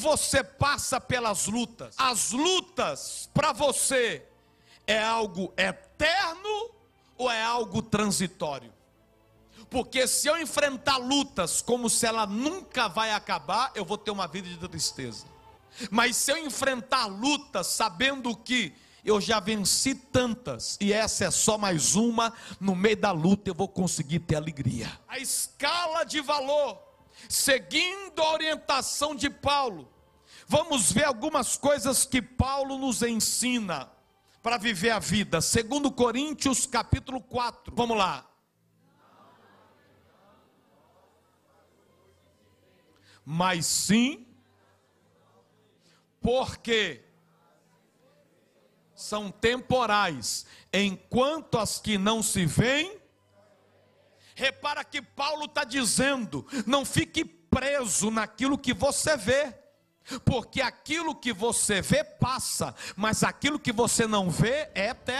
você passa pelas lutas, as lutas para você é algo eterno ou é algo transitório? Porque se eu enfrentar lutas como se ela nunca vai acabar, eu vou ter uma vida de tristeza. Mas se eu enfrentar lutas sabendo que eu já venci tantas e essa é só mais uma, no meio da luta eu vou conseguir ter alegria. A escala de valor, seguindo a orientação de Paulo, vamos ver algumas coisas que Paulo nos ensina para viver a vida. Segundo Coríntios capítulo 4. Vamos lá. Mas sim porque são temporais, enquanto as que não se veem. Repara que Paulo está dizendo: não fique preso naquilo que você vê, porque aquilo que você vê passa, mas aquilo que você não vê é eterno.